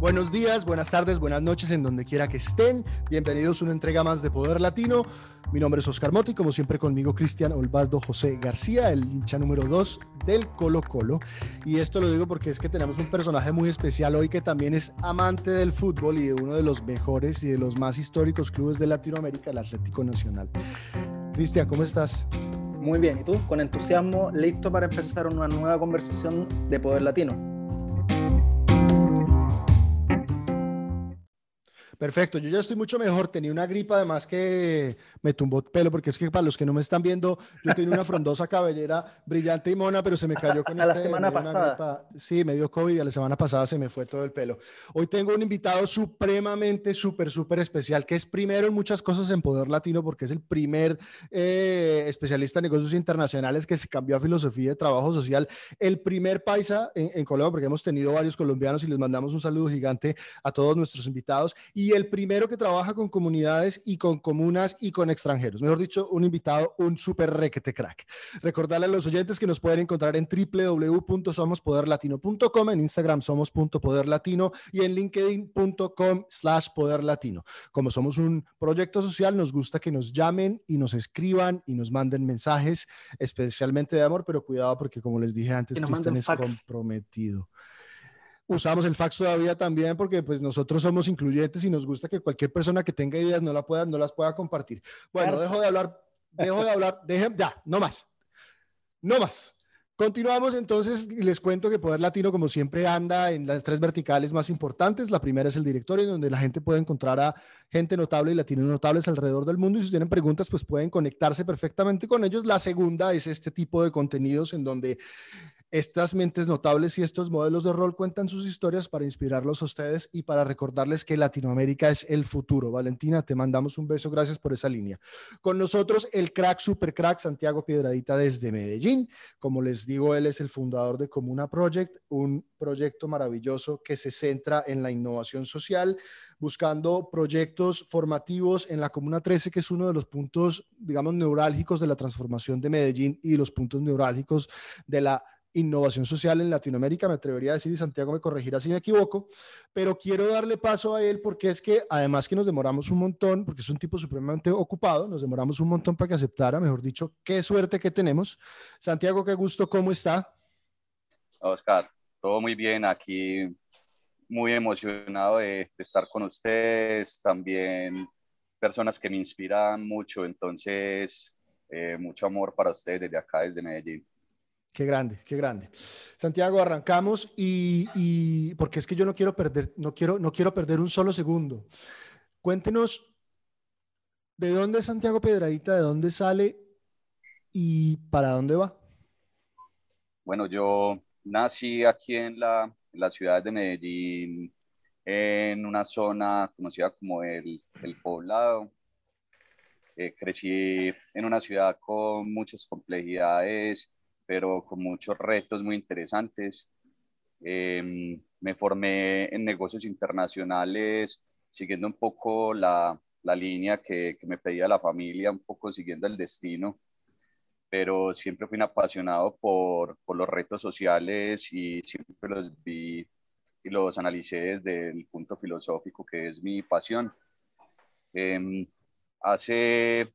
Buenos días, buenas tardes, buenas noches en donde quiera que estén. Bienvenidos a una entrega más de Poder Latino. Mi nombre es Oscar Motti, como siempre conmigo Cristian Olvasdo José García, el hincha número 2 del Colo Colo. Y esto lo digo porque es que tenemos un personaje muy especial hoy que también es amante del fútbol y de uno de los mejores y de los más históricos clubes de Latinoamérica, el Atlético Nacional. Cristian, ¿cómo estás? Muy bien, ¿y tú? Con entusiasmo, listo para empezar una nueva conversación de Poder Latino. Perfecto, yo ya estoy mucho mejor. Tenía una gripa además que me tumbó pelo, porque es que para los que no me están viendo, yo tenía una frondosa cabellera brillante y mona, pero se me cayó con a la este semana pasada. Sí, me dio COVID y a la semana pasada se me fue todo el pelo. Hoy tengo un invitado supremamente, súper, súper especial, que es primero en muchas cosas en Poder Latino, porque es el primer eh, especialista en negocios internacionales que se cambió a filosofía de trabajo social, el primer paisa en, en Colombia, porque hemos tenido varios colombianos y les mandamos un saludo gigante a todos nuestros invitados. Y y el primero que trabaja con comunidades y con comunas y con extranjeros. Mejor dicho, un invitado, un súper requete crack. Recordarle a los oyentes que nos pueden encontrar en www.somospoderlatino.com, en Instagram somos.poderlatino y en linkedin.com slash poderlatino. Como somos un proyecto social, nos gusta que nos llamen y nos escriban y nos manden mensajes, especialmente de amor, pero cuidado porque como les dije antes, Cristian es comprometido usamos el fax todavía también porque pues nosotros somos incluyentes y nos gusta que cualquier persona que tenga ideas no, la pueda, no las pueda compartir. Bueno, dejo de hablar, dejo de hablar, dejen, ya, no más, no más. Continuamos entonces y les cuento que Poder Latino, como siempre, anda en las tres verticales más importantes. La primera es el directorio, donde la gente puede encontrar a gente notable y latinos notables alrededor del mundo. Y si tienen preguntas, pues pueden conectarse perfectamente con ellos. La segunda es este tipo de contenidos en donde estas mentes notables y estos modelos de rol cuentan sus historias para inspirarlos a ustedes y para recordarles que Latinoamérica es el futuro. Valentina, te mandamos un beso, gracias por esa línea. Con nosotros el crack, super crack, Santiago Piedradita desde Medellín. Como les digo, él es el fundador de Comuna Project, un proyecto maravilloso que se centra en la innovación social, buscando proyectos formativos en la Comuna 13, que es uno de los puntos, digamos, neurálgicos de la transformación de Medellín y los puntos neurálgicos de la innovación social en Latinoamérica, me atrevería a decir, y Santiago me corregirá si me equivoco, pero quiero darle paso a él porque es que además que nos demoramos un montón, porque es un tipo supremamente ocupado, nos demoramos un montón para que aceptara, mejor dicho, qué suerte que tenemos. Santiago, qué gusto, ¿cómo está? Oscar, todo muy bien, aquí muy emocionado de, estar con ustedes, también personas que me inspiran mucho, entonces eh, mucho amor para ustedes desde acá, desde Medellín. Qué grande, qué grande. Santiago, arrancamos y, porque es que yo no quiero perder, no quiero, no quiero perder un solo segundo. Cuéntenos de dónde es Santiago Piedradita, de dónde sale y para dónde va. Bueno, yo nací aquí en la, ciudad de Medellín, en una zona conocida como el, el Poblado. Eh, crecí en una ciudad con muchas complejidades pero con muchos retos muy interesantes. Em, me formé en negocios internacionales, siguiendo un poco la, la línea que, que, me pedía la familia, un poco siguiendo el destino, pero siempre fui un apasionado por, por los retos sociales y siempre los vi y los analicé desde el punto filosófico, que es mi pasión. Eh, hace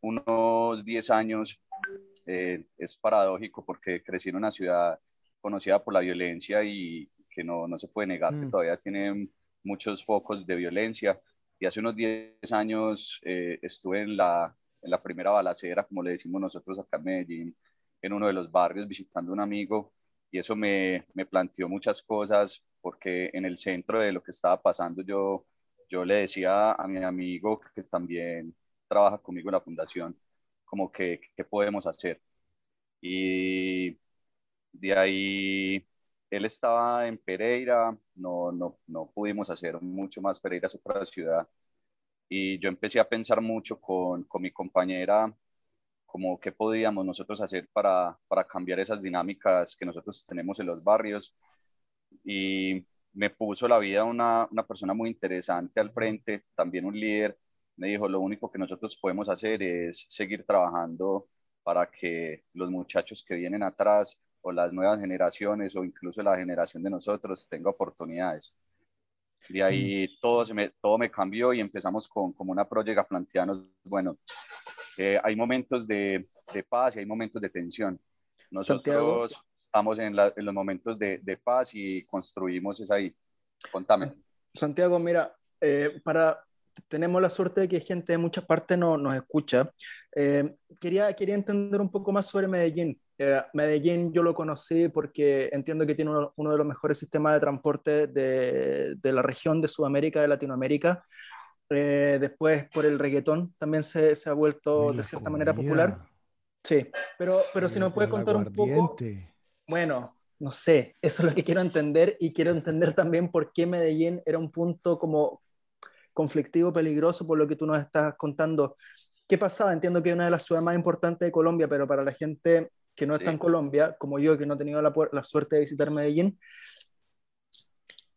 unos 10 años eh, es paradójico porque crecí en una ciudad conocida por la violencia y que no, no se puede negar que mm. todavía tiene muchos focos de violencia. Y hace unos 10 años eh, estuve en la, en la primera balacera, como le decimos nosotros acá en Medellín, en uno de los barrios visitando a un amigo y eso me, me, planteó muchas cosas porque en el centro de lo que estaba pasando yo, yo le decía a mi amigo que también trabaja conmigo en la fundación, como que, qué podemos hacer. Y de ahí él estaba en Pereira, no, no, no pudimos hacer mucho más, Pereira es otra ciudad. Y yo empecé a pensar mucho con, con mi compañera, como qué podíamos nosotros hacer para, para cambiar esas dinámicas que nosotros tenemos en los barrios. Y me puso la vida una, una persona muy interesante al frente, también un líder me dijo, lo único que nosotros podemos hacer es seguir trabajando para que los muchachos que vienen atrás o las nuevas generaciones o incluso la generación de nosotros tenga oportunidades. De ahí mm. todo, se me, todo me cambió y empezamos con como una proyecto a plantearnos, bueno, eh, hay momentos de, de, paz y hay momentos de tensión. Nosotros estamos en, en, los momentos de, de, paz y construimos esa ahí. Contame. Santiago, mira, eh, para, tenemos la suerte de que gente de muchas partes no, nos escucha. Eh, quería, quería entender un poco más sobre Medellín. Eh, Medellín yo lo conocí porque entiendo que tiene uno, de los mejores sistemas de transporte de, de, la región de Sudamérica, de Latinoamérica. Eh, después por el reggaetón también se, se ha vuelto de cierta manera popular. Sí, pero, pero si nos puedes contar un poco... Bueno, no sé, eso es lo que quiero entender y quiero entender también por qué Medellín era un punto como conflictivo, peligroso, por lo que tú nos estás contando. ¿Qué pasaba? Entiendo que es una de las ciudades más importantes de Colombia, pero para la gente que no está en Colombia, como yo, que no he tenido la, la, suerte de visitar Medellín,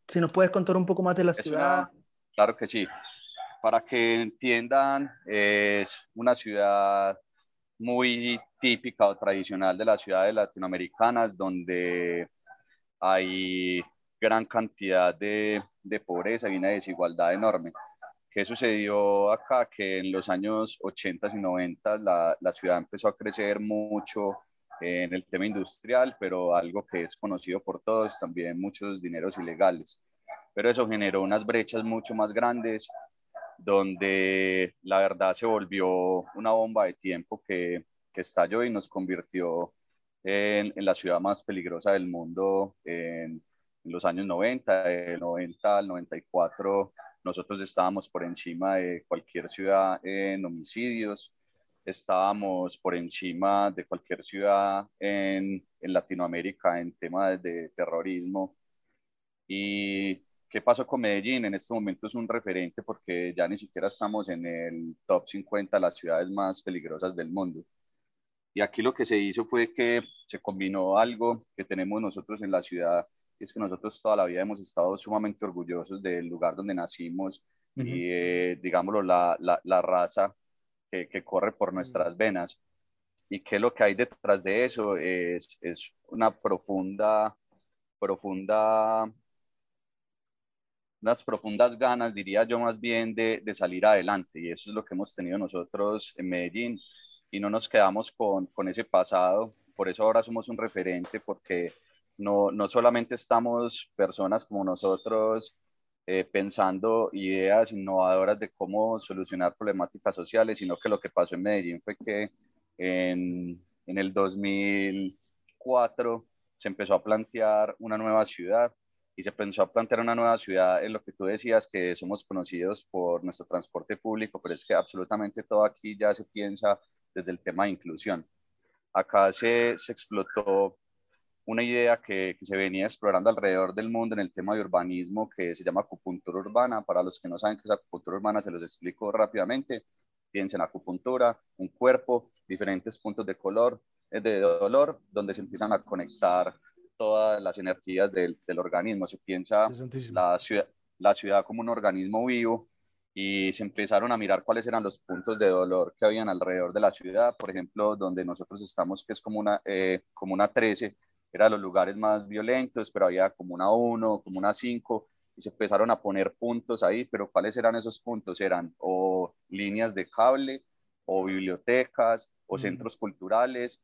si nos puedes contar un poco más de la ciudad. claro que sí. Para que entiendan, es una ciudad muy típica o tradicional de las ciudades latinoamericanas, donde hay gran cantidad de, de pobreza y una desigualdad enorme. ¿Qué sucedió acá? Que en los años 80 y 90 la, la ciudad empezó a crecer mucho en el tema industrial, pero algo que es conocido por todos, también muchos dineros ilegales. Pero eso generó unas brechas mucho más grandes, donde la verdad se volvió una bomba de tiempo que, que estalló y nos convirtió en, en, la ciudad más peligrosa del mundo en, en los años 90, del 90 al 94, nosotros estábamos por encima de cualquier ciudad en homicidios, estábamos por encima de cualquier ciudad en, en Latinoamérica en temas de terrorismo. ¿Y qué pasó con Medellín? En este momento es un referente porque ya ni siquiera estamos en el top 50 de las ciudades más peligrosas del mundo. Y aquí lo que se hizo fue que se combinó algo que tenemos nosotros en la ciudad es que nosotros toda la vida hemos estado sumamente orgullosos del lugar donde nacimos y, eh, digámoslo, la, la, la raza que, que, corre por nuestras venas. Y que lo que hay detrás de eso es, es una profunda, profunda, unas profundas ganas, diría yo más bien, de, de salir adelante. Y eso es lo que hemos tenido nosotros en Medellín. Y no nos quedamos con, con ese pasado. Por eso ahora somos un referente, porque no, no solamente estamos personas como nosotros eh, pensando ideas innovadoras de cómo solucionar problemáticas sociales, sino que lo que pasó en Medellín fue que en, en el 2004 se empezó a plantear una nueva ciudad y se empezó a plantear una nueva ciudad en lo que tú decías, que somos conocidos por nuestro transporte público, pero es que absolutamente todo aquí ya se piensa desde el tema de inclusión. Acá se, se explotó una idea que, que, se venía explorando alrededor del mundo en el tema de urbanismo que se llama acupuntura urbana. Para los que no saben qué es acupuntura urbana, se los explico rápidamente. Piensen acupuntura, un cuerpo, diferentes puntos de color, eh, de dolor, donde se empiezan a conectar todas las energías del, del organismo. Se piensa la ciudad, la ciudad como un organismo vivo y se empezaron a mirar cuáles eran los puntos de dolor que habían alrededor de la ciudad. Por ejemplo, donde nosotros estamos, que es como una, eh, como una 13, era los lugares más violentos, pero había como una 1, como una 5, y se empezaron a poner puntos ahí, pero ¿cuáles eran esos puntos? Eran o líneas de cable, o bibliotecas, o centros culturales,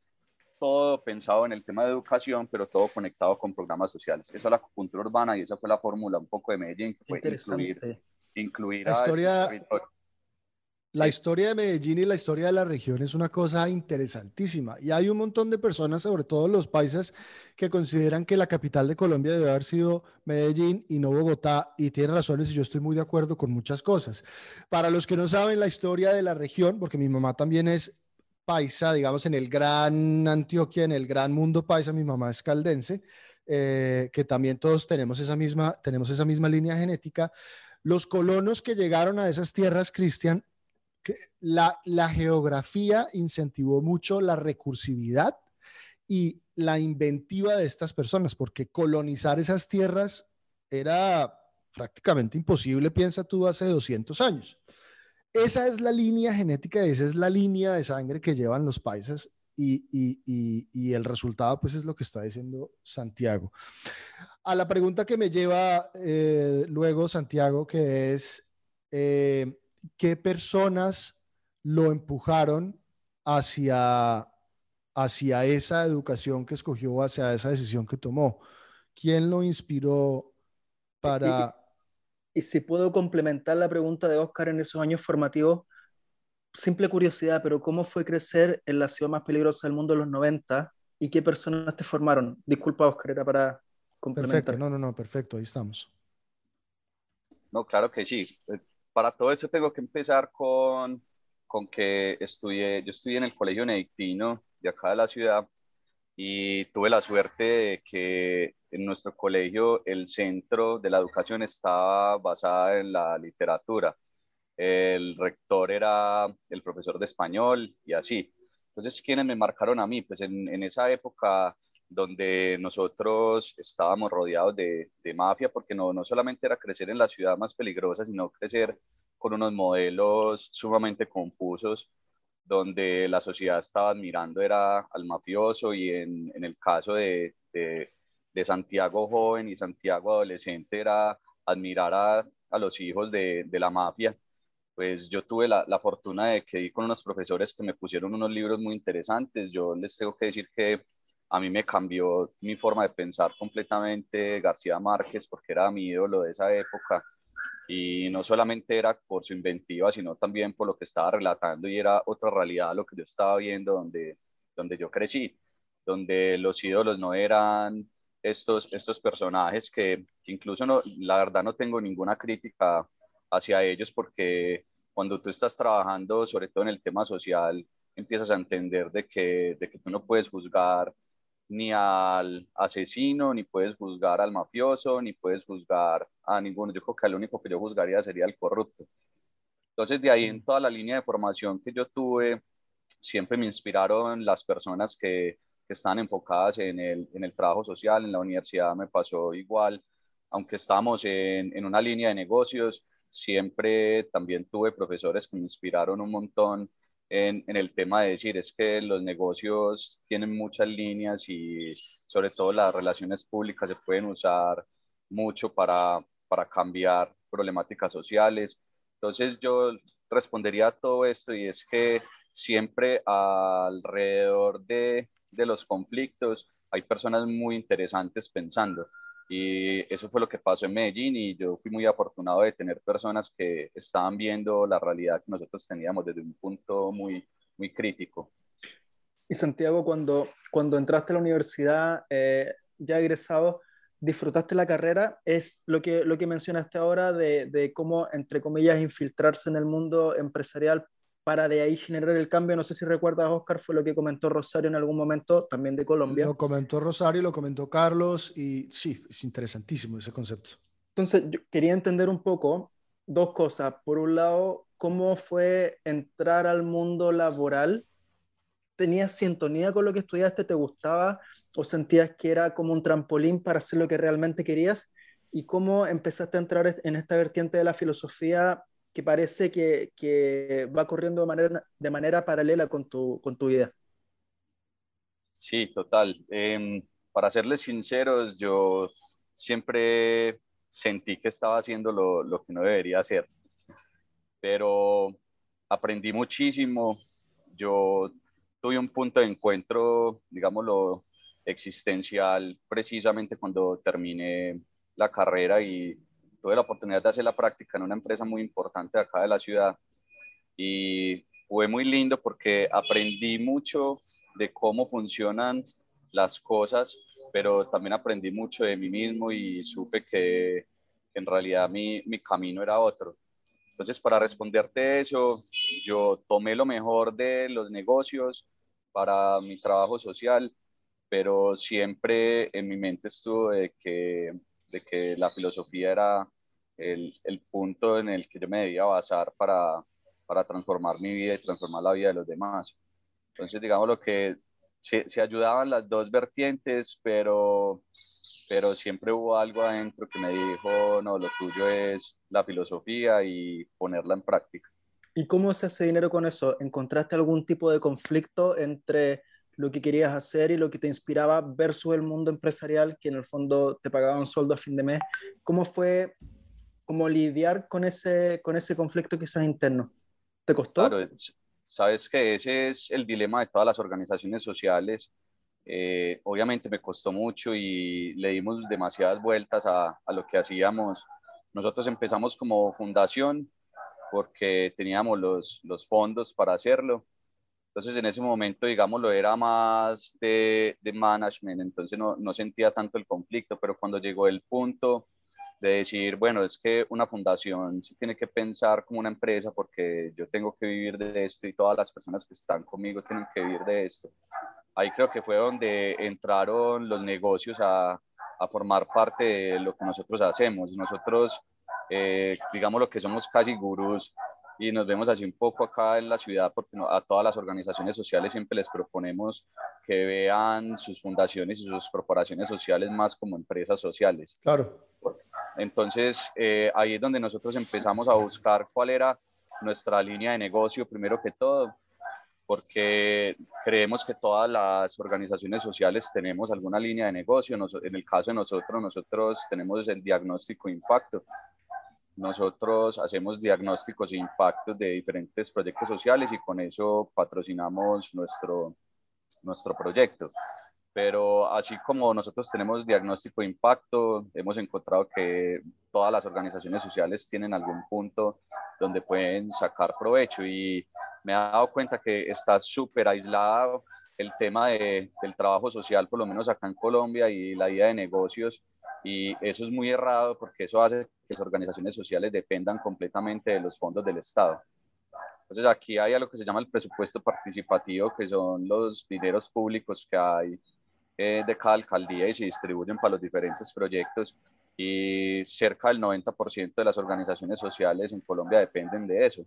todo pensado en el tema de educación, pero todo conectado con programas sociales. Esa es la acupuntura urbana y esa fue la fórmula un poco de Medellín, que fue incluir, incluir a historia, la historia de Medellín y la historia de la región es una cosa interesantísima y hay un montón de personas, sobre todo los paisas, que consideran que la capital de Colombia debe haber sido Medellín y no Bogotá y tienen razones y yo estoy muy de acuerdo con muchas cosas. Para los que no saben la historia de la región, porque mi mamá también es paisa, digamos, en el gran Antioquia, en el gran mundo paisa, mi mamá es caldense, eh, que también todos tenemos esa misma, tenemos esa misma línea genética. Los colonos que llegaron a esas tierras, Cristian, la, la geografía incentivó mucho la recursividad y la inventiva de estas personas, porque colonizar esas tierras era prácticamente imposible, piensa tú, hace 200 años. Esa es la línea genética, esa es la línea de sangre que llevan los paisas y, el resultado pues es lo que está diciendo Santiago. A la pregunta que me lleva eh, luego Santiago, que es, eh, ¿qué personas lo empujaron hacia, hacia esa educación que escogió, hacia esa decisión que tomó? ¿Quién lo inspiró para... Y, y si puedo complementar la pregunta de Oscar en esos años formativos, simple curiosidad, pero ¿cómo fue crecer en la ciudad más peligrosa del mundo en los 90 y qué personas te formaron? Disculpa, Oscar, era para complementar. Perfecto, no, no, no, perfecto, ahí estamos. No, claro que sí. Para todo eso tengo que empezar con, con que estudié, yo estudié en el Colegio Benedictino de acá de la ciudad y tuve la suerte de que en nuestro colegio el centro de la educación estaba basada en la literatura el rector era el profesor de español y así. Entonces, ¿quiénes me marcaron a mí? Pues en, esa época donde nosotros estábamos rodeados de, mafia, porque no, no solamente era crecer en la ciudad más peligrosa, sino crecer con unos modelos sumamente confusos, donde la sociedad estaba admirando era al mafioso y en, el caso de, de, Santiago joven y Santiago adolescente era admirar a, a los hijos de, de la mafia pues yo tuve la, la, fortuna de que di con unos profesores que me pusieron unos libros muy interesantes. Yo les tengo que decir que a mí me cambió mi forma de pensar completamente García Márquez, porque era mi ídolo de esa época. Y no solamente era por su inventiva, sino también por lo que estaba relatando y era otra realidad lo que yo estaba viendo donde, donde yo crecí, donde los ídolos no eran estos, estos personajes que, incluso no, la verdad no tengo ninguna crítica hacia ellos porque cuando tú estás trabajando, sobre todo en el tema social, empiezas a entender de que, de que tú no puedes juzgar ni al asesino, ni puedes juzgar al mafioso, ni puedes juzgar a ninguno. Yo creo que el único que yo juzgaría sería el corrupto. Entonces, de ahí en toda la línea de formación que yo tuve, siempre me inspiraron las personas que, que están enfocadas en el, en el trabajo social. En la universidad me pasó igual, aunque estamos en, en una línea de negocios, siempre también tuve profesores que me inspiraron un montón en, en, el tema de decir, es que los negocios tienen muchas líneas y sobre todo las relaciones públicas se pueden usar mucho para, para cambiar problemáticas sociales. Entonces yo respondería a todo esto y es que siempre alrededor de, de los conflictos hay personas muy interesantes pensando. Y eso fue lo que pasó en Medellín y yo fui muy afortunado de tener personas que estaban viendo la realidad que nosotros teníamos desde un punto muy, muy crítico. Y Santiago, cuando, cuando entraste a la universidad, eh, ya egresado, disfrutaste la carrera, es lo que, lo que mencionaste ahora de, de cómo, entre comillas, infiltrarse en el mundo empresarial para de ahí generar el cambio. No sé si recuerdas, Oscar, fue lo que comentó Rosario en algún momento, también de Colombia. Lo comentó Rosario, lo comentó Carlos, y sí, es interesantísimo ese concepto. Entonces, yo quería entender un poco dos cosas. Por un lado, cómo fue entrar al mundo laboral. ¿Tenías sintonía con lo que estudiaste? ¿Te gustaba? ¿O sentías que era como un trampolín para hacer lo que realmente querías? ¿Y cómo empezaste a entrar en esta vertiente de la filosofía que parece que, que va corriendo de manera, de manera paralela con tu, con tu vida. Sí, total. Em, para serles sinceros, yo siempre sentí que estaba haciendo lo, lo, que no debería hacer, pero aprendí muchísimo. Yo tuve un punto de encuentro, digámoslo, existencial precisamente cuando terminé la carrera y tuve la oportunidad de hacer la práctica en una empresa muy importante acá de la ciudad y fue muy lindo porque aprendí mucho de cómo funcionan las cosas, pero también aprendí mucho de mí mismo y supe que, en realidad mi, mi, camino era otro. Entonces, para responderte eso, yo tomé lo mejor de los negocios para mi trabajo social, pero siempre en mi mente estuvo de que, de que la filosofía era el, el, punto en el que yo me debía basar para, para transformar mi vida y transformar la vida de los demás. Entonces, digamos lo que se, se ayudaban las dos vertientes, pero, pero siempre hubo algo adentro que me dijo, no, lo tuyo es la filosofía y ponerla en práctica. ¿Y cómo se hace dinero con eso? ¿Encontraste algún tipo de conflicto entre lo que querías hacer y lo que te inspiraba versus el mundo empresarial, que en el fondo te pagaba un sueldo a fin de mes. ¿Cómo fue cómo lidiar con ese, con ese conflicto quizás interno? ¿Te costó? Claro, sabes que ese es el dilema de todas las organizaciones sociales. Eh, obviamente me costó mucho y le dimos demasiadas vueltas a, a lo que hacíamos. Nosotros empezamos como fundación porque teníamos los, los fondos para hacerlo entonces en ese momento, digámoslo, era más de, de management, entonces no, no, sentía tanto el conflicto, pero cuando llegó el punto de decir, bueno, es que una fundación sí tiene que pensar como una empresa porque yo tengo que vivir de esto y todas las personas que están conmigo tienen que vivir de esto. Ahí creo que fue donde entraron los negocios a, a formar parte de lo que nosotros hacemos. Nosotros, eh, digamos lo que somos casi gurús y nos vemos así un poco acá en la ciudad porque a todas las organizaciones sociales siempre les proponemos que vean sus fundaciones y sus corporaciones sociales más como empresas sociales. Claro. Entonces, eh, ahí es donde nosotros empezamos a buscar cuál era nuestra línea de negocio, primero que todo, porque creemos que todas las organizaciones sociales tenemos alguna línea de negocio. En el caso de nosotros, nosotros tenemos el diagnóstico impacto nosotros hacemos diagnósticos e impactos de diferentes proyectos sociales y con eso patrocinamos nuestro, nuestro proyecto. Pero así como nosotros tenemos diagnóstico de impacto, hemos encontrado que todas las organizaciones sociales tienen algún punto donde pueden sacar provecho y me he dado cuenta que está súper aislado el tema de, del trabajo social, por lo menos acá en Colombia, y la idea de negocios y eso es muy errado porque eso hace que las organizaciones sociales dependan completamente de los fondos del Estado. Entonces aquí hay algo que se llama el presupuesto participativo, que son los dineros públicos que hay eh, de cada alcaldía y se distribuyen para los diferentes proyectos y cerca del 90% de las organizaciones sociales en Colombia dependen de eso.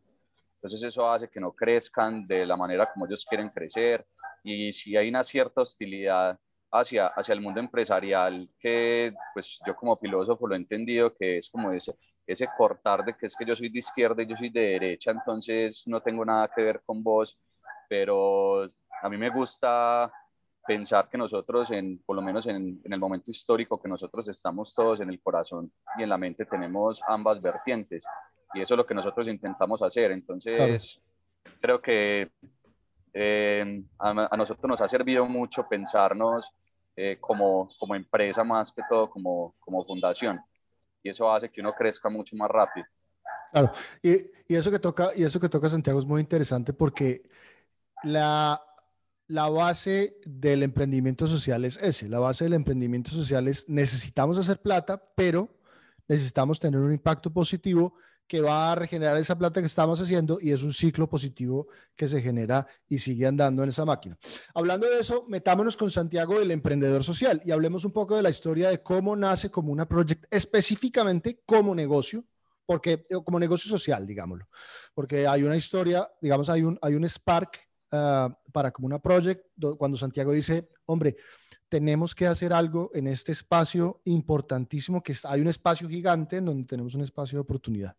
Entonces eso hace que no crezcan de la manera como ellos quieren crecer y si hay una cierta hostilidad hacia, hacia el mundo empresarial que pues yo como filósofo lo he entendido que es como ese, ese cortar de que es que yo soy de izquierda y yo soy de derecha, entonces no tengo nada que ver con vos, pero a mí me gusta pensar que nosotros, en, por lo menos en, en, el momento histórico que nosotros estamos todos en el corazón y en la mente, tenemos ambas vertientes. Y eso es lo que nosotros intentamos hacer. Entonces, creo que eh, a, nosotros nos ha servido mucho pensarnos eh, como, como empresa más que todo, como, como fundación. Y eso hace que uno crezca mucho más rápido. Claro, y, y, eso que toca, y eso que toca Santiago es muy interesante porque la, la base del emprendimiento social es ese. La base del emprendimiento social es necesitamos hacer plata, pero necesitamos tener un impacto positivo que va a regenerar esa plata que estamos haciendo y es un ciclo positivo que se genera y sigue andando en esa máquina. Hablando de eso, metámonos con Santiago del emprendedor social y hablemos un poco de la historia de cómo nace como una project específicamente como negocio, porque como negocio social, digámoslo, porque hay una historia, digamos, hay un, hay un spark uh, para como una project cuando Santiago dice, hombre, tenemos que hacer algo en este espacio importantísimo, que hay un espacio gigante en donde tenemos un espacio de oportunidad.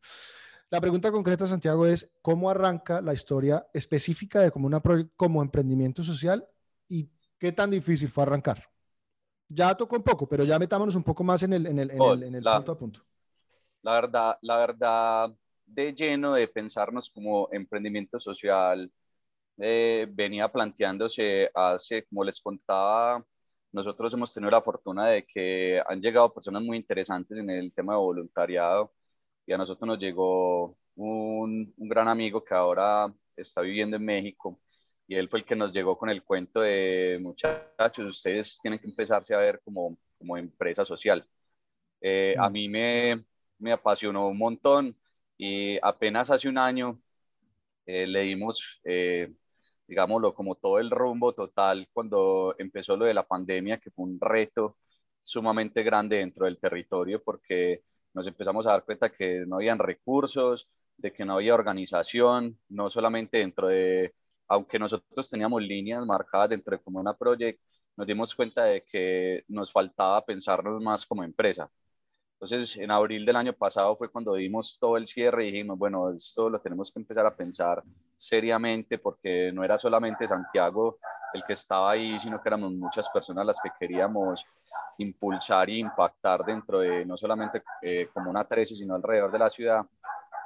La pregunta concreta, Santiago, es cómo arranca la historia específica de como, una como emprendimiento social y qué tan difícil fue arrancar. Ya tocó un poco, pero ya metámonos un poco más en el, en el, en el, en el punto a punto. La verdad, la verdad, de lleno de pensarnos como emprendimiento social, eh, venía planteándose hace, como les contaba, nosotros hemos tenido la fortuna de que han llegado personas muy interesantes en el tema de voluntariado y a nosotros nos llegó un, un gran amigo que ahora está viviendo en México y él fue el que nos llegó con el cuento de muchachos, ustedes tienen que empezarse a ver como, como empresa social. Eh, a mm. mí me, me, apasionó un montón y apenas hace un año eh, le dimos eh, digámoslo, como todo el rumbo total cuando empezó lo de la pandemia, que fue un reto sumamente grande dentro del territorio porque nos empezamos a dar cuenta que no habían recursos, de que no había organización, no solamente dentro de, aunque nosotros teníamos líneas marcadas dentro de Comuna Project, nos dimos cuenta de que nos faltaba pensarnos más como empresa. Entonces, en abril del año pasado fue cuando dimos todo el cierre y dijimos, bueno, esto lo tenemos que empezar a pensar seriamente porque no era solamente Santiago el que estaba ahí, sino que éramos muchas personas las que queríamos impulsar e impactar dentro de no solamente eh, como una 13, sino alrededor de la ciudad.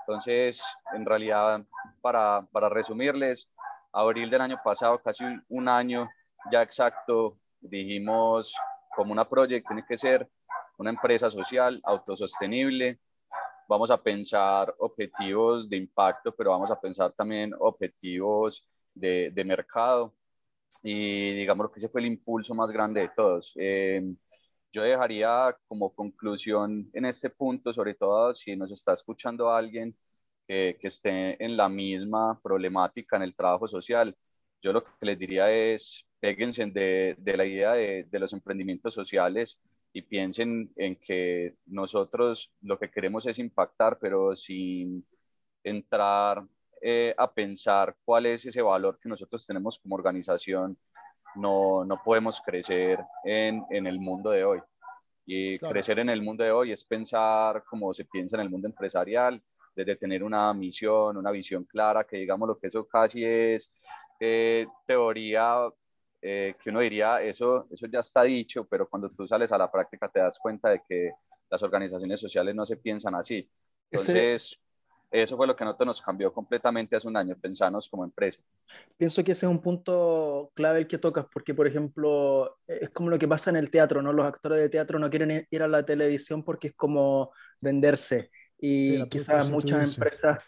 Entonces, en realidad, para, para resumirles, abril del año pasado, casi un año ya exacto, dijimos como una proyecto tiene que ser una empresa social, autosostenible. Vamos a pensar objetivos de impacto, pero vamos a pensar también objetivos de, de mercado. Y digamos que ese fue el impulso más grande de todos. Eh, yo dejaría como conclusión en este punto, sobre todo si nos está escuchando alguien que, que esté en la misma problemática en el trabajo social, yo lo que les diría es, péguense de, de la idea de, de, los emprendimientos sociales y piensen en que nosotros lo que queremos es impactar, pero sin entrar eh, a pensar cuál es ese valor que nosotros tenemos como organización, no, no podemos crecer en, en, el mundo de hoy. Y crecer en el mundo de hoy es pensar como se piensa en el mundo empresarial, desde tener una misión, una visión clara, que digamos lo que eso casi es eh, teoría eh, que uno diría, eso, eso ya está dicho, pero cuando tú sales a la práctica te das cuenta de que las organizaciones sociales no se piensan así. Entonces, eso fue lo que a nosotros nos cambió completamente hace un año, pensarnos como empresa. Pienso que ese es un punto clave el que tocas, porque, por ejemplo, es como lo que pasa en el teatro, ¿no? Los actores de teatro no quieren ir a la televisión porque es como venderse. Y quizás muchas empresas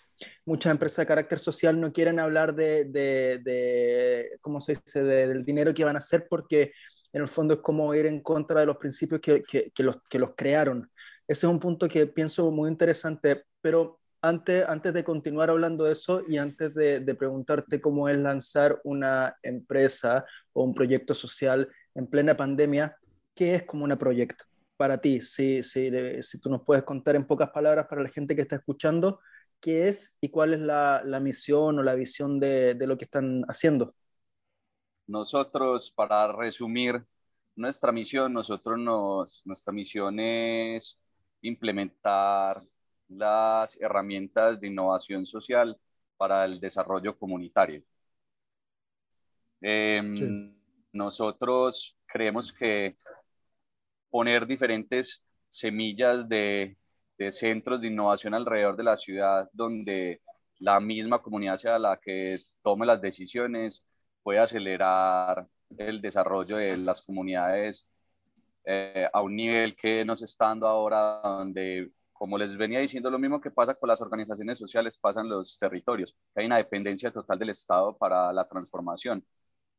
muchas empresas de carácter social no quieren hablar de, de, de ¿cómo se dice?, del dinero que van a hacer porque en el fondo es como ir en contra de los principios que, que, que, los, que los crearon. Ese es un punto que pienso muy interesante, pero antes, antes de continuar hablando de eso y antes de, de preguntarte cómo es lanzar una empresa o un proyecto social en plena pandemia, ¿qué es como un proyecto para ti? Si, si, si tú nos puedes contar en pocas palabras para la gente que está escuchando, qué es y cuál es la, la misión o la visión de, de, lo que están haciendo. Nosotros, para resumir nuestra misión, nosotros nos, nuestra misión es implementar las herramientas de innovación social para el desarrollo comunitario. Eh, sí. Nosotros creemos que poner diferentes semillas de, de centros de innovación alrededor de la ciudad donde la misma comunidad sea la que tome las decisiones, puede acelerar el desarrollo de las comunidades eh, a un nivel que nos está dando ahora, donde, como les venía diciendo, lo mismo que pasa con las organizaciones sociales, pasa en los territorios, hay una dependencia total del Estado para la transformación.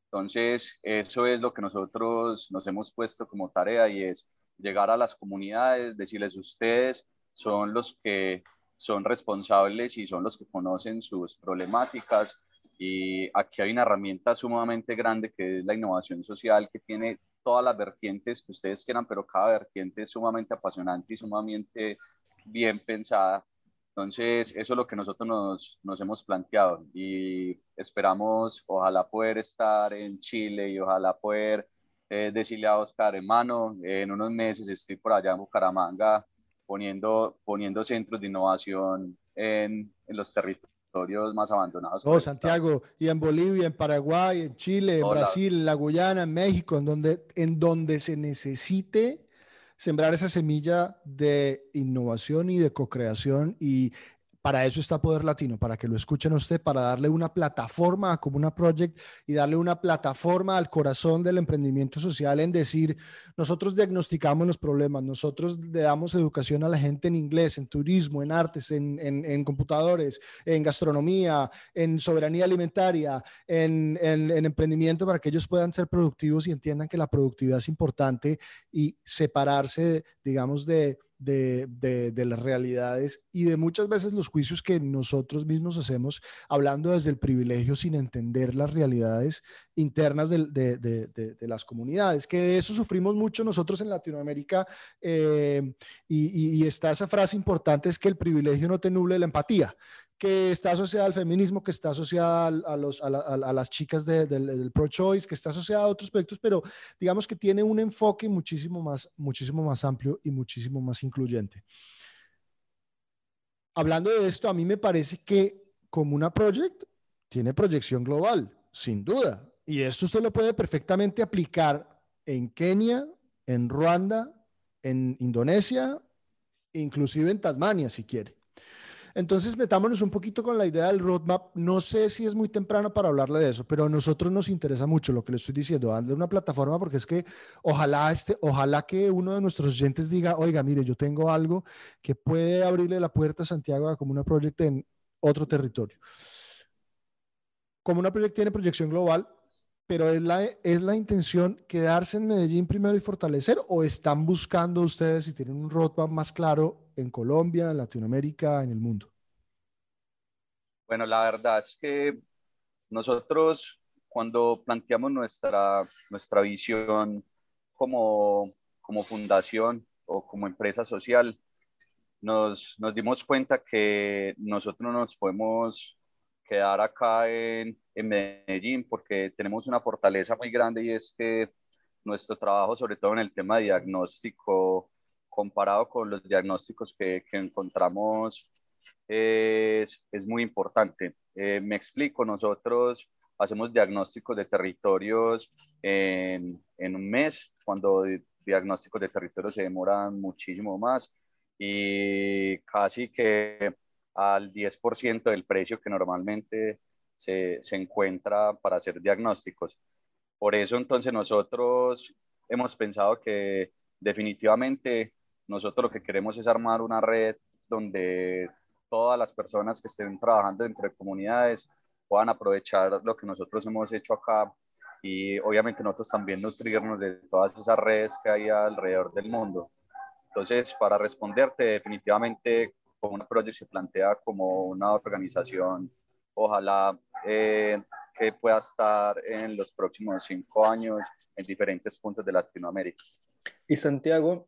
Entonces, eso es lo que nosotros nos hemos puesto como tarea y es llegar a las comunidades, decirles ustedes son los que son responsables y son los que conocen sus problemáticas. Y aquí hay una herramienta sumamente grande que es la innovación social, que tiene todas las vertientes que ustedes quieran, pero cada vertiente es sumamente apasionante y sumamente bien pensada. Entonces, eso es lo que nosotros nos, nos hemos planteado y esperamos, ojalá poder estar en Chile y ojalá poder eh, decirle a Oscar, hermano, en unos meses estoy por allá en Bucaramanga poniendo, poniendo centros de innovación en, en los territorios más abandonados. Oh, Santiago, y en Bolivia, en Paraguay, en Chile, en Brasil, en la Guyana, en México, en donde, en donde se necesite sembrar esa semilla de innovación y de co-creación y para eso está Poder Latino, para que lo escuchen usted, para darle una plataforma a Comuna Project y darle una plataforma al corazón del emprendimiento social en decir, nosotros diagnosticamos los problemas, nosotros le damos educación a la gente en inglés, en turismo, en artes, en, en, en computadores, en gastronomía, en soberanía alimentaria, en, en emprendimiento para que ellos puedan ser productivos y entiendan que la productividad es importante y separarse, digamos, de de, de, las realidades y de muchas veces los juicios que nosotros mismos hacemos hablando desde el privilegio sin entender las realidades internas de, de las comunidades, que de eso sufrimos mucho nosotros en Latinoamérica eh, y, y, y, está esa frase importante es que el privilegio no te nuble la empatía. Que está asociada al feminismo, que está asociada a, las chicas del pro-choice, que está asociada a otros proyectos, pero digamos que tiene un enfoque muchísimo más, muchísimo más amplio y muchísimo más incluyente. Hablando de esto, a mí me parece que como una project tiene proyección global, sin duda. Y esto usted lo puede perfectamente aplicar en Kenia, en Ruanda, en Indonesia, inclusive en Tasmania, si quiere. Entonces, metámonos un poquito con la idea del roadmap. No sé si es muy temprano para hablarle de eso, pero a nosotros nos interesa mucho lo que le estoy diciendo, darle una plataforma, porque es que ojalá, este, ojalá que uno de nuestros oyentes diga, oiga, mire, yo tengo algo que puede abrirle la puerta a Santiago a Comuna Project en otro territorio. Comuna Project tiene proyección global, pero es la, es la intención quedarse en Medellín primero y fortalecer o están buscando ustedes si tienen un roadmap más claro en Colombia, en Latinoamérica, en el mundo? Bueno, la verdad es que nosotros cuando planteamos nuestra, nuestra visión como, como fundación o como empresa social, nos, nos dimos cuenta que nosotros no nos podemos quedar acá en, en Medellín porque tenemos una fortaleza muy grande y es que nuestro trabajo, sobre todo en el tema de diagnóstico, comparado con los diagnósticos que, que encontramos, es, es, muy importante. Eh, me explico, nosotros hacemos diagnósticos de territorios en, en un mes, cuando diagnósticos de territorios se demoran muchísimo más y casi que al 10% del precio que normalmente se, se encuentra para hacer diagnósticos. Por eso entonces nosotros hemos pensado que definitivamente nosotros lo que queremos es armar una red donde todas las personas que estén trabajando dentro de comunidades puedan aprovechar lo que nosotros hemos hecho acá y obviamente nosotros también nutrirnos de todas esas redes que hay alrededor del mundo. Entonces, para responderte, definitivamente una Project se plantea como una organización, ojalá eh, que pueda estar en los próximos cinco años en diferentes puntos de Latinoamérica. Y Santiago,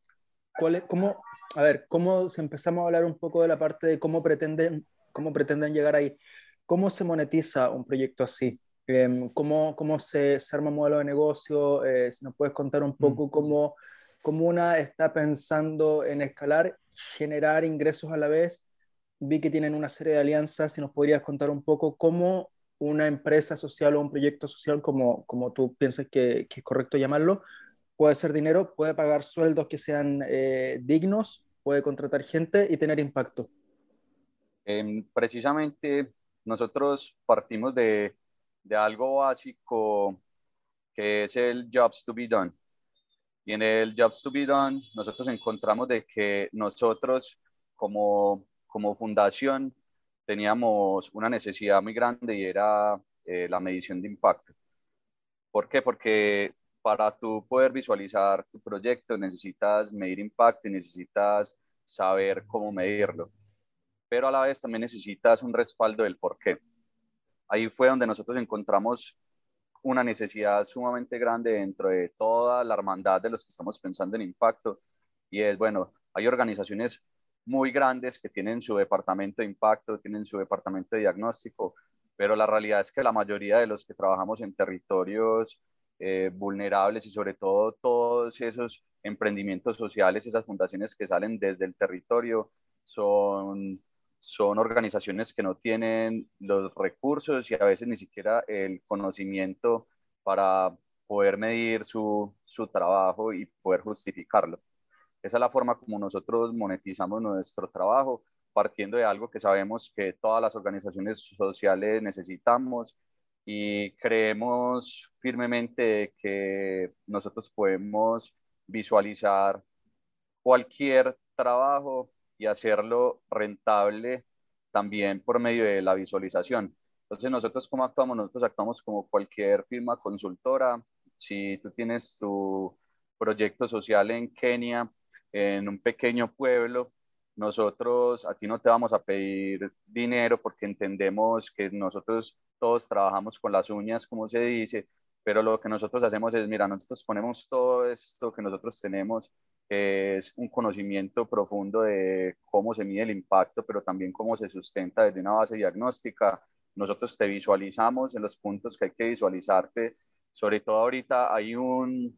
¿cuál es, cómo, a ver, cómo si empezamos a hablar un poco de la parte de cómo pretenden, cómo pretenden llegar ahí? ¿Cómo se monetiza un proyecto así? Em, ¿Cómo, cómo se, se, arma un modelo de negocio? Eh, si nos puedes contar un poco mm. cómo, cómo una está pensando en escalar generar ingresos a la vez. Vi que tienen una serie de alianzas. Si nos podrías contar un poco cómo una empresa social o un proyecto social, como, como tú piensas que, es correcto llamarlo, puede ser dinero, puede pagar sueldos que sean eh, dignos, puede contratar gente y tener impacto. Em, precisamente nosotros partimos de, de algo básico que es el jobs to be done. Y en el Jobs to be Done, nosotros encontramos de que nosotros como, como fundación teníamos una necesidad muy grande y era eh, la medición de impacto. ¿Por qué? Porque para tú poder visualizar tu proyecto necesitas medir impacto y necesitas saber cómo medirlo. Pero a la vez también necesitas un respaldo del por qué. Ahí fue donde nosotros encontramos una necesidad sumamente grande dentro de toda la hermandad de los que estamos pensando en impacto. Y es, bueno, hay organizaciones muy grandes que tienen su departamento de impacto, tienen su departamento de diagnóstico, pero la realidad es que la mayoría de los que trabajamos en territorios eh, vulnerables y sobre todo todos esos emprendimientos sociales, esas fundaciones que salen desde el territorio, son son organizaciones que no tienen los recursos y a veces ni siquiera el conocimiento para poder medir su, su trabajo y poder justificarlo. Esa es la forma como nosotros monetizamos nuestro trabajo, partiendo de algo que sabemos que todas las organizaciones sociales necesitamos y creemos firmemente que nosotros podemos visualizar cualquier trabajo y hacerlo rentable también por medio de la visualización. Entonces, nosotros cómo actuamos? Nosotros actuamos como cualquier firma consultora. Si tú tienes tu proyecto social en Kenia, en un pequeño pueblo, nosotros a ti no te vamos a pedir dinero porque entendemos que nosotros todos trabajamos con las uñas, como se dice, pero lo que nosotros hacemos es, mira, nosotros ponemos todo esto que nosotros tenemos es un conocimiento profundo de cómo se mide el impacto, pero también cómo se sustenta desde una base diagnóstica. Nosotros te visualizamos en los puntos que hay que visualizarte. Sobre todo ahorita hay un,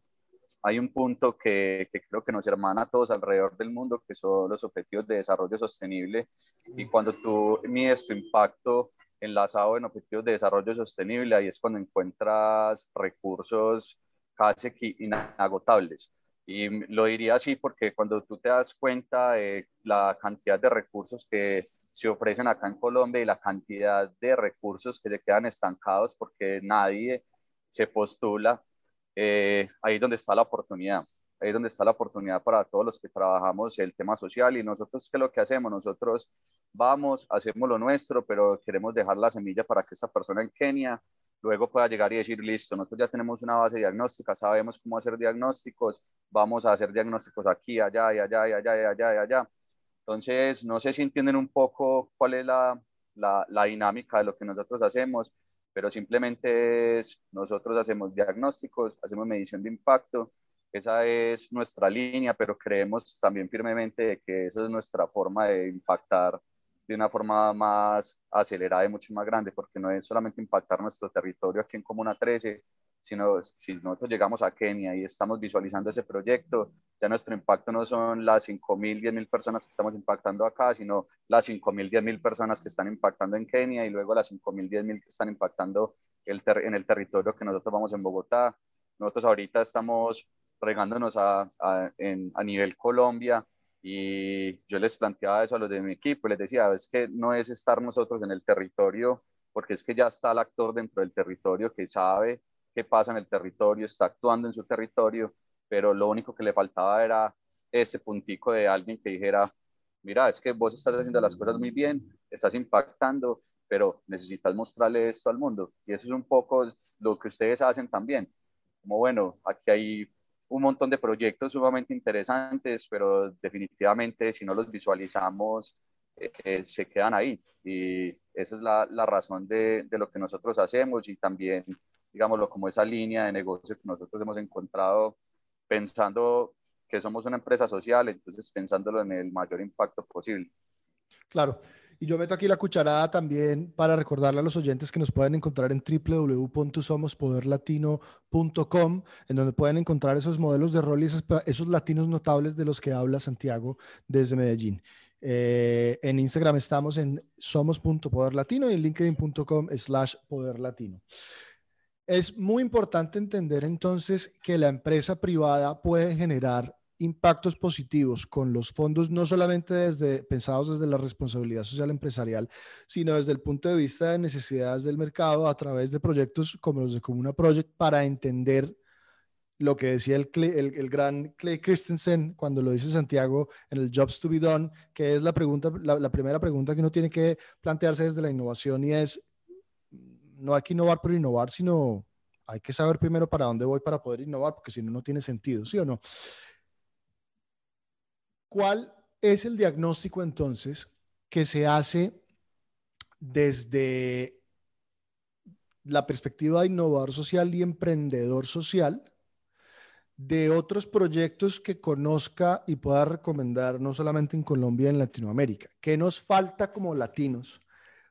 hay un punto que, que, creo que nos hermana a todos alrededor del mundo, que son los objetivos de desarrollo sostenible. Y cuando tú mides tu impacto enlazado en objetivos de desarrollo sostenible, ahí es cuando encuentras recursos casi inagotables. Y lo diría así porque cuando tú te das cuenta de la cantidad de recursos que se ofrecen acá en Colombia y la cantidad de recursos que se quedan estancados porque nadie se postula, eh, ahí es donde está la oportunidad. Ahí es donde está la oportunidad para todos los que trabajamos el tema social y nosotros, ¿qué es lo que hacemos? Nosotros vamos, hacemos lo nuestro, pero queremos dejar la semilla para que esta persona en Kenia luego pueda llegar y decir, listo, nosotros ya tenemos una base diagnóstica, sabemos cómo hacer diagnósticos, vamos a hacer diagnósticos aquí, allá y allá y allá y allá y allá. Entonces, no sé si entienden un poco cuál es la, la, la dinámica de lo que nosotros hacemos, pero simplemente es, nosotros hacemos diagnósticos, hacemos medición de impacto, esa es nuestra línea, pero creemos también firmemente que esa es nuestra forma de impactar de una forma más acelerada y mucho más grande, porque no es solamente impactar nuestro territorio aquí en Comuna 13, sino si nosotros llegamos a Kenia y estamos visualizando ese proyecto, ya nuestro impacto no son las 5.000, 10.000 personas que estamos impactando acá, sino las 5.000, 10.000 personas que están impactando en Kenia y luego las 5.000, 10.000 que están impactando el en el territorio que nosotros vamos en Bogotá. Nosotros ahorita estamos regándonos a, a, en, a nivel Colombia y yo les planteaba eso a los de mi equipo, les decía, es que no es estar nosotros en el territorio, porque es que ya está el actor dentro del territorio que sabe qué pasa en el territorio, está actuando en su territorio, pero lo único que le faltaba era ese puntico de alguien que dijera, mira, es que vos estás haciendo las cosas muy bien, estás impactando, pero necesitas mostrarle esto al mundo. Y eso es un poco lo que ustedes hacen también. Como bueno, aquí hay un montón de proyectos sumamente interesantes, pero definitivamente si no los visualizamos, eh, eh, se quedan ahí. Y esa es la, la razón de, de, lo que nosotros hacemos y también, digámoslo, como esa línea de negocio que nosotros hemos encontrado pensando que somos una empresa social, entonces pensándolo en el mayor impacto posible. Claro. Y yo meto aquí la cucharada también para recordarle a los oyentes que nos pueden encontrar en www.somospoderlatino.com, en donde pueden encontrar esos modelos de rol y esos, latinos notables de los que habla Santiago desde Medellín. Eh, en Instagram estamos en somos.poderlatino y en linkedin.com slash poderlatino. Es muy importante entender entonces que la empresa privada puede generar impactos positivos con los fondos, no solamente desde, pensados desde la responsabilidad social empresarial, sino desde el punto de vista de necesidades del mercado a través de proyectos como los de Comuna Project para entender lo que decía el, el, el, gran Clay Christensen cuando lo dice Santiago en el Jobs to be Done, que es la, pregunta, la, la primera pregunta que uno tiene que plantearse desde la innovación y es, no hay que innovar por innovar, sino hay que saber primero para dónde voy para poder innovar, porque si no, no tiene sentido, ¿sí o no? ¿Cuál es el diagnóstico entonces que se hace desde la perspectiva de innovador social y emprendedor social de otros proyectos que conozca y pueda recomendar no solamente en Colombia, en Latinoamérica? ¿Qué nos falta como latinos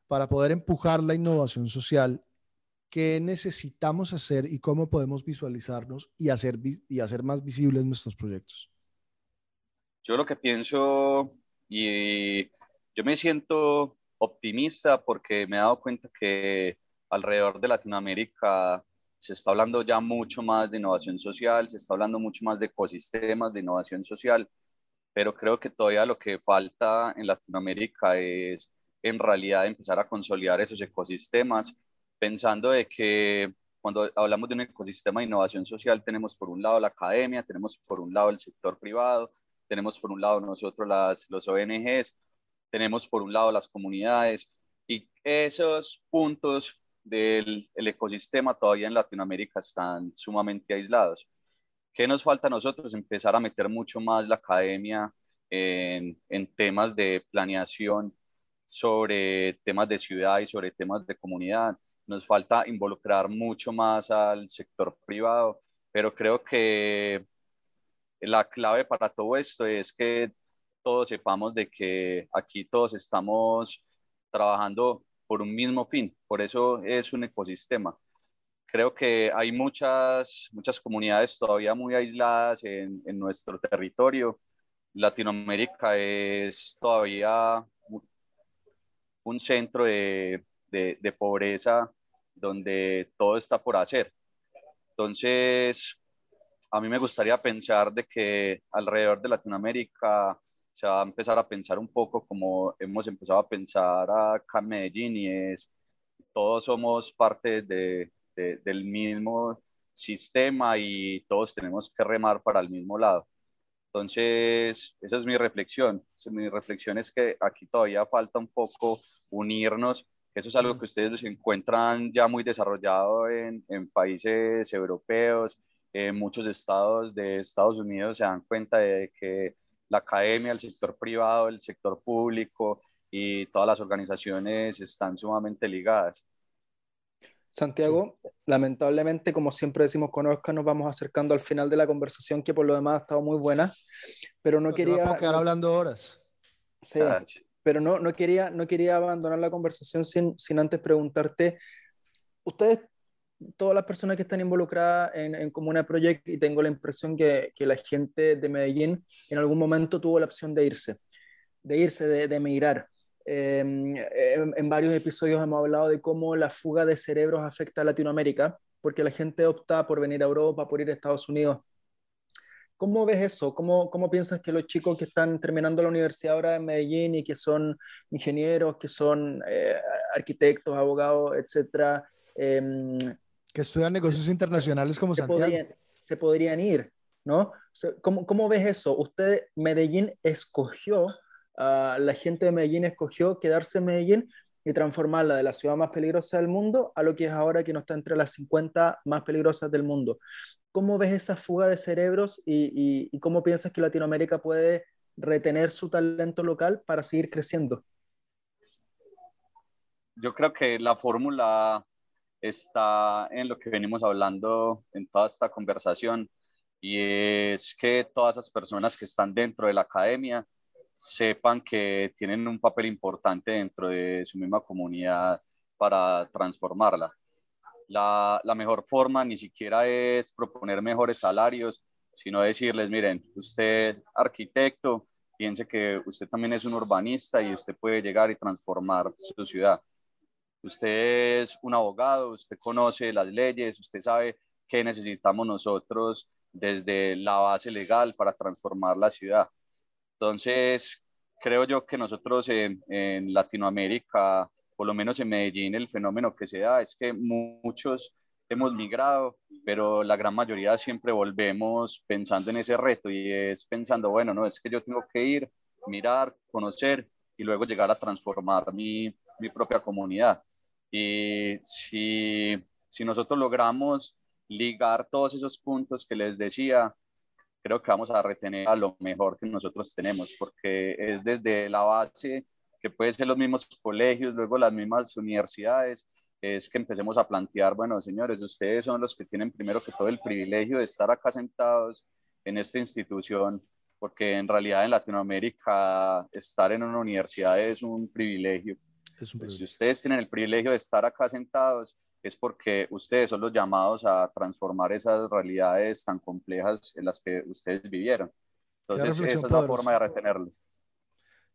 para poder empujar la innovación social? ¿Qué necesitamos hacer y cómo podemos visualizarnos y hacer, y hacer más visibles nuestros proyectos? Yo lo que pienso y yo me siento optimista porque me he dado cuenta que alrededor de Latinoamérica se está hablando ya mucho más de innovación social, se está hablando mucho más de ecosistemas de innovación social, pero creo que todavía lo que falta en Latinoamérica es en realidad empezar a consolidar esos ecosistemas, pensando de que cuando hablamos de un ecosistema de innovación social tenemos por un lado la academia, tenemos por un lado el sector privado, tenemos por un lado nosotros las, los ONGs, tenemos por un lado las comunidades y esos puntos del el ecosistema todavía en Latinoamérica están sumamente aislados. ¿Qué nos falta a nosotros? Empezar a meter mucho más la academia en, en temas de planeación sobre temas de ciudad y sobre temas de comunidad. Nos falta involucrar mucho más al sector privado, pero creo que la clave para todo esto es que todos sepamos de que aquí todos estamos trabajando por un mismo fin, por eso es un ecosistema. Creo que hay muchas, muchas comunidades todavía muy aisladas en, en nuestro territorio. Latinoamérica es todavía un centro de, de, de pobreza donde todo está por hacer. Entonces, a mí me gustaría pensar de que alrededor de Latinoamérica se va a empezar a pensar un poco como hemos empezado a pensar acá en Medellín y es, todos somos parte de, del mismo sistema y todos tenemos que remar para el mismo lado. Entonces, esa es mi reflexión. Mi reflexión es que aquí todavía falta un poco unirnos eso es algo que ustedes encuentran ya muy desarrollado en, en países europeos, en muchos estados de Estados Unidos se dan cuenta de que la academia, el sector privado, el sector público y todas las organizaciones están sumamente ligadas. Santiago, lamentablemente, como siempre decimos con Oscar, nos vamos acercando al final de la conversación, que por lo demás ha estado muy buena, pero no, quería... Vamos a quedar hablando horas. Sí, ah, pero no, no, quería, no quería abandonar la conversación sin, sin antes preguntarte, ustedes, todas las personas que están involucradas en, en Comuna Project, y tengo la impresión que, que, la gente de Medellín en algún momento tuvo la opción de irse, de irse, de, de emigrar. Em, en, en, varios episodios hemos hablado de cómo la fuga de cerebros afecta a Latinoamérica, porque la gente opta por venir a Europa, por ir a Estados Unidos. ¿Cómo ves eso? ¿Cómo, ¿Cómo piensas que los chicos que están terminando la universidad ahora en Medellín y que son ingenieros, que son eh, arquitectos, abogados, etcétera, eh, que estudian negocios internacionales como se Santiago? Podrían, se podrían ir, ¿no? ¿Cómo, ¿Cómo, ves eso? Usted, Medellín escogió, uh, la gente de Medellín escogió quedarse en Medellín y transformarla de la ciudad más peligrosa del mundo a lo que es ahora que no está entre las 50 más peligrosas del mundo. ¿Cómo ves esa fuga de cerebros y, y, cómo piensas que Latinoamérica puede retener su talento local para seguir creciendo? Yo creo que la fórmula está en lo que venimos hablando en toda esta conversación y es que todas esas personas que están dentro de la academia sepan que tienen un papel importante dentro de su misma comunidad para transformarla la, la, mejor forma ni siquiera es proponer mejores salarios, sino decirles, miren, usted arquitecto, piense que usted también es un urbanista y usted puede llegar y transformar su ciudad. Usted es un abogado, usted conoce las leyes, usted sabe qué necesitamos nosotros desde la base legal para transformar la ciudad. Entonces, creo yo que nosotros en, Latinoamérica por lo menos en Medellín el fenómeno que se da es que muchos hemos migrado, pero la gran mayoría siempre volvemos pensando en ese reto y es pensando, bueno, no, es que yo tengo que ir, mirar, conocer y luego llegar a transformar mi, mi propia comunidad. Y si, si nosotros logramos ligar todos esos puntos que les decía, creo que vamos a retener a lo mejor que nosotros tenemos, porque es desde la base que puede ser los mismos colegios, luego las mismas universidades, es que empecemos a plantear, bueno, señores, ustedes son los que tienen primero que todo el privilegio de estar acá sentados en esta institución, porque en realidad en Latinoamérica estar en una universidad es un privilegio. Es un pues, si ustedes tienen el privilegio de estar acá sentados, es porque ustedes son los llamados a transformar esas realidades tan complejas en las que ustedes vivieron. Entonces, esa es la forma de retenerlos.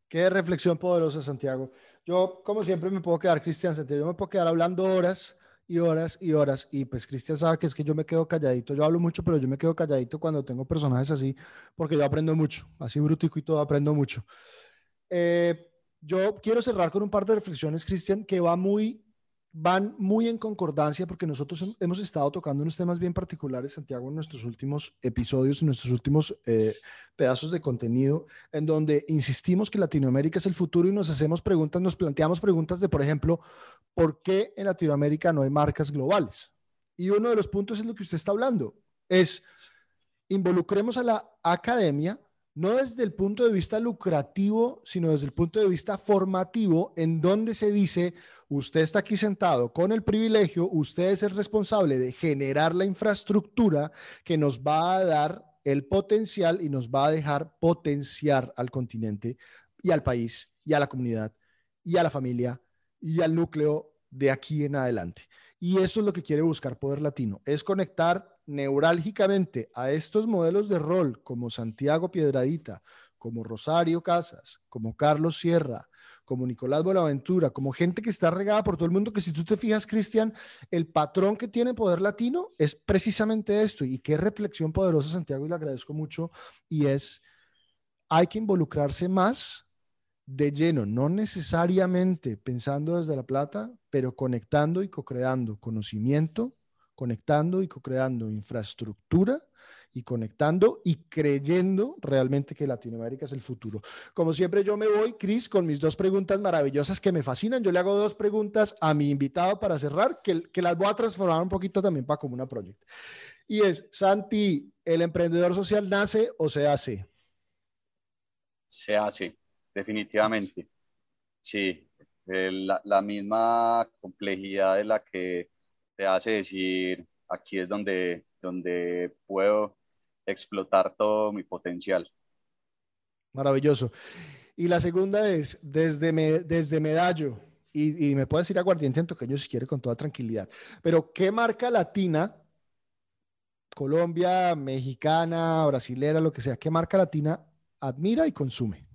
Qué reflexión poderosa, Santiago. Yo, como siempre, me puedo quedar, Cristian Santiago, yo me puedo quedar hablando horas y horas y horas. Y pues Cristian sabe que es que yo me quedo calladito. Yo hablo mucho, pero yo me quedo calladito cuando tengo personajes así, porque yo aprendo mucho. Así brutico y todo, aprendo mucho. Eh, yo quiero cerrar con un par de reflexiones, Cristian, que va muy van muy en concordancia porque nosotros hemos estado tocando unos temas bien particulares, Santiago, en nuestros últimos episodios, en nuestros últimos eh, pedazos de contenido, en donde insistimos que Latinoamérica es el futuro y nos hacemos preguntas, nos planteamos preguntas de, por ejemplo, ¿por qué en Latinoamérica no hay marcas globales? Y uno de los puntos es lo que usted está hablando, es involucremos a la academia no desde el punto de vista lucrativo, sino desde el punto de vista formativo, en donde se dice, usted está aquí sentado con el privilegio, usted es el responsable de generar la infraestructura que nos va a dar el potencial y nos va a dejar potenciar al continente y al país y a la comunidad y a la familia y al núcleo de aquí en adelante. Y eso es lo que quiere buscar Poder Latino, es conectar neurálgicamente a estos modelos de rol como Santiago Piedradita, como Rosario Casas, como Carlos Sierra, como Nicolás Buenaventura, como gente que está regada por todo el mundo, que si tú te fijas, Cristian, el patrón que tiene Poder Latino es precisamente esto. Y qué reflexión poderosa, Santiago, y le agradezco mucho. Y es, hay que involucrarse más de lleno, no necesariamente pensando desde la plata, pero conectando y co-creando conocimiento, conectando y co-creando infraestructura y conectando y creyendo realmente que Latinoamérica es el futuro. Como siempre, yo me voy, Cris, con mis dos preguntas maravillosas que me fascinan. Yo le hago dos preguntas a mi invitado para cerrar, que, que las voy a transformar un poquito también para Comuna Project. Y es, Santi, ¿el emprendedor social nace o se hace? Se hace, definitivamente. Sí, la, la misma complejidad de la que te hace decir, aquí es donde, donde puedo explotar todo mi potencial. Maravilloso. Y la segunda es, desde, desde Medallo, y, me puedes ir aguardiente en si quiere con toda tranquilidad, pero ¿qué marca latina, Colombia, mexicana, brasilera, lo que sea, qué marca latina admira y consume?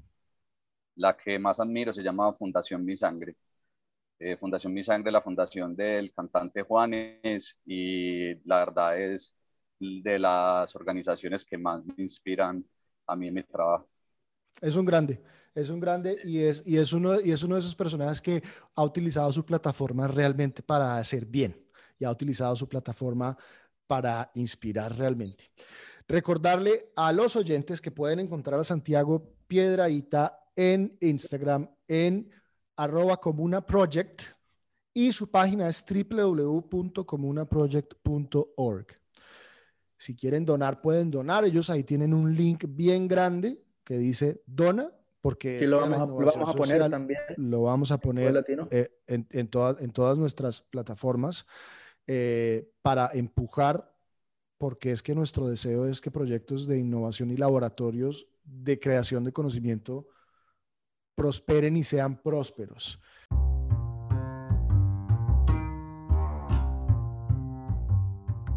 La que más admiro se llama Fundación Mi Sangre. Eh, fundación Mi Sangre, la fundación del cantante Juanes, y la verdad es de las organizaciones que más me inspiran a mí en mi trabajo. Es un grande, es un grande y es, y es, uno, y es uno de esos personajes que ha utilizado su plataforma realmente para hacer bien y ha utilizado su plataforma para inspirar realmente. Recordarle a los oyentes que pueden encontrar a Santiago Piedraíta en Instagram en arroba comuna project y su página es www.comunaproject.org. Si quieren donar, pueden donar. Ellos ahí tienen un link bien grande que dice dona, porque lo, vamos a, poner también. Lo vamos a poner eh, en, en, en, todas nuestras plataformas eh, para empujar, porque es que nuestro deseo es que proyectos de innovación y laboratorios de creación de conocimiento prosperen y sean prósperos.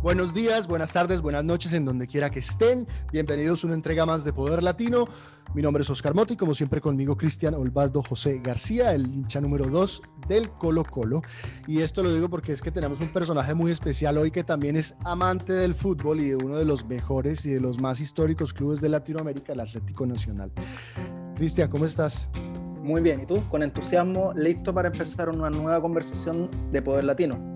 Buenos días, buenas tardes, buenas noches en donde quiera que estén. Bienvenidos a una entrega más de Poder Latino. Mi nombre es Oscar Motti, como siempre conmigo Cristian Olvasdo José García, el hincha número 2 del Colo Colo. Y esto lo digo porque es que tenemos un personaje muy especial hoy que también es amante del fútbol y de uno de los mejores y de los más históricos clubes de Latinoamérica, el Atlético Nacional. Cristian, ¿cómo estás? Muy bien, ¿y tú? Con entusiasmo, listo para empezar una nueva conversación de Poder Latino.